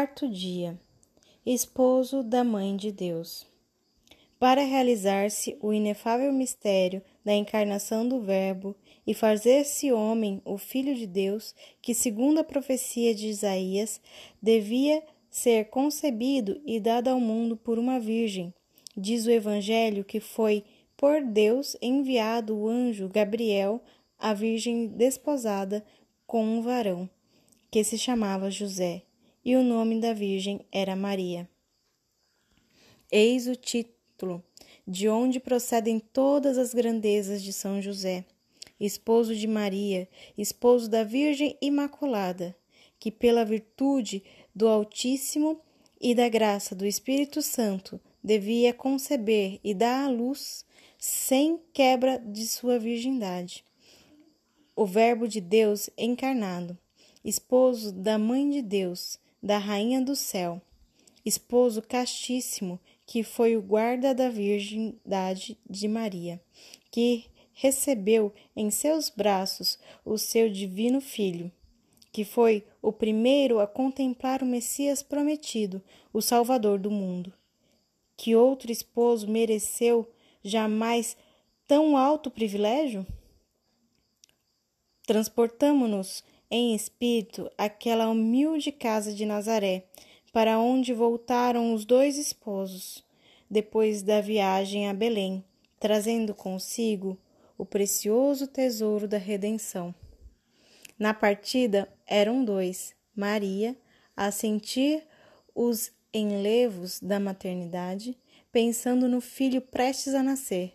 Quarto dia. Esposo da Mãe de Deus. Para realizar-se o inefável mistério da encarnação do Verbo e fazer-se homem, o Filho de Deus, que, segundo a profecia de Isaías, devia ser concebido e dado ao mundo por uma virgem, diz o Evangelho que foi por Deus enviado o anjo Gabriel à Virgem desposada com um varão, que se chamava José e o nome da Virgem era Maria. Eis o título de onde procedem todas as grandezas de São José, esposo de Maria, esposo da Virgem Imaculada, que pela virtude do Altíssimo e da graça do Espírito Santo devia conceber e dar à luz sem quebra de sua virgindade. O Verbo de Deus encarnado, esposo da Mãe de Deus, da Rainha do Céu, esposo castíssimo, que foi o guarda da virgindade de Maria, que recebeu em seus braços o seu divino Filho, que foi o primeiro a contemplar o Messias prometido, o Salvador do mundo. Que outro esposo mereceu jamais tão alto privilégio? Transportamo-nos em espírito àquela humilde casa de Nazaré, para onde voltaram os dois esposos, depois da viagem a Belém, trazendo consigo o precioso tesouro da redenção. Na partida eram dois, Maria, a sentir os enlevos da maternidade, pensando no filho prestes a nascer,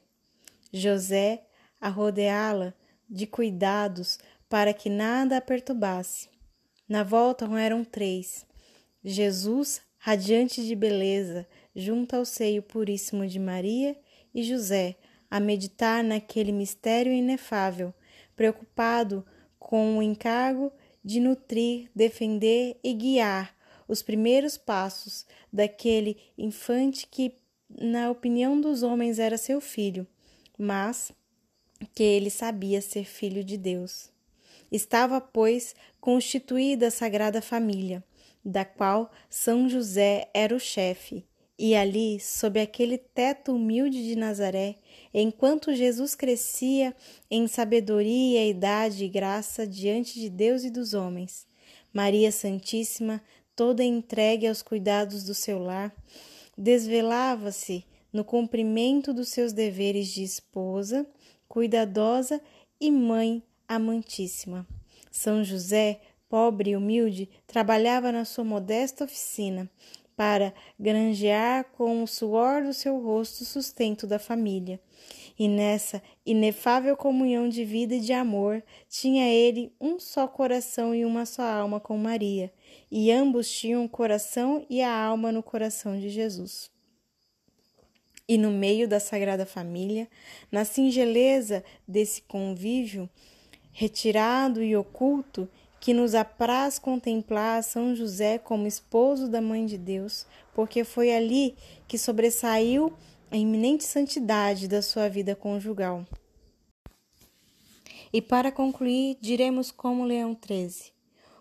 José, a rodeá-la de cuidados para que nada a perturbasse. Na volta eram três. Jesus, radiante de beleza, junto ao seio puríssimo de Maria, e José, a meditar naquele mistério inefável, preocupado com o encargo de nutrir, defender e guiar os primeiros passos daquele infante que, na opinião dos homens, era seu filho, mas que ele sabia ser filho de Deus. Estava, pois, constituída a Sagrada Família, da qual São José era o chefe, e ali, sob aquele teto humilde de Nazaré, enquanto Jesus crescia em sabedoria, idade e graça diante de Deus e dos homens, Maria Santíssima, toda entregue aos cuidados do seu lar, desvelava-se no cumprimento dos seus deveres de esposa, cuidadosa e mãe amantíssima. São José, pobre e humilde, trabalhava na sua modesta oficina para granjear com o suor do seu rosto o sustento da família. E nessa inefável comunhão de vida e de amor, tinha ele um só coração e uma só alma com Maria, e ambos tinham o coração e a alma no coração de Jesus. E no meio da Sagrada Família, na singeleza desse convívio, retirado e oculto, que nos apraz contemplar São José como esposo da Mãe de Deus, porque foi ali que sobressaiu a iminente santidade da sua vida conjugal. E para concluir, diremos como Leão XIII: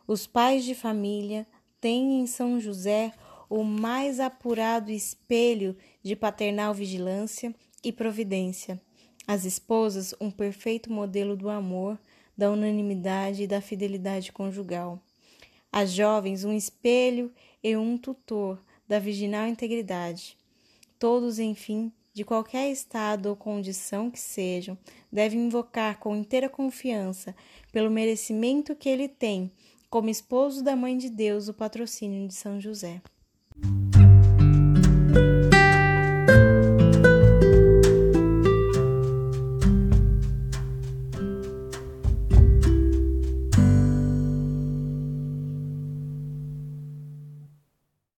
os pais de família têm em São José o mais apurado espelho de paternal vigilância e providência. As esposas, um perfeito modelo do amor, da unanimidade e da fidelidade conjugal. As jovens, um espelho e um tutor da virginal integridade. Todos, enfim, de qualquer estado ou condição que sejam, devem invocar com inteira confiança, pelo merecimento que ele tem, como esposo da Mãe de Deus, o patrocínio de São José.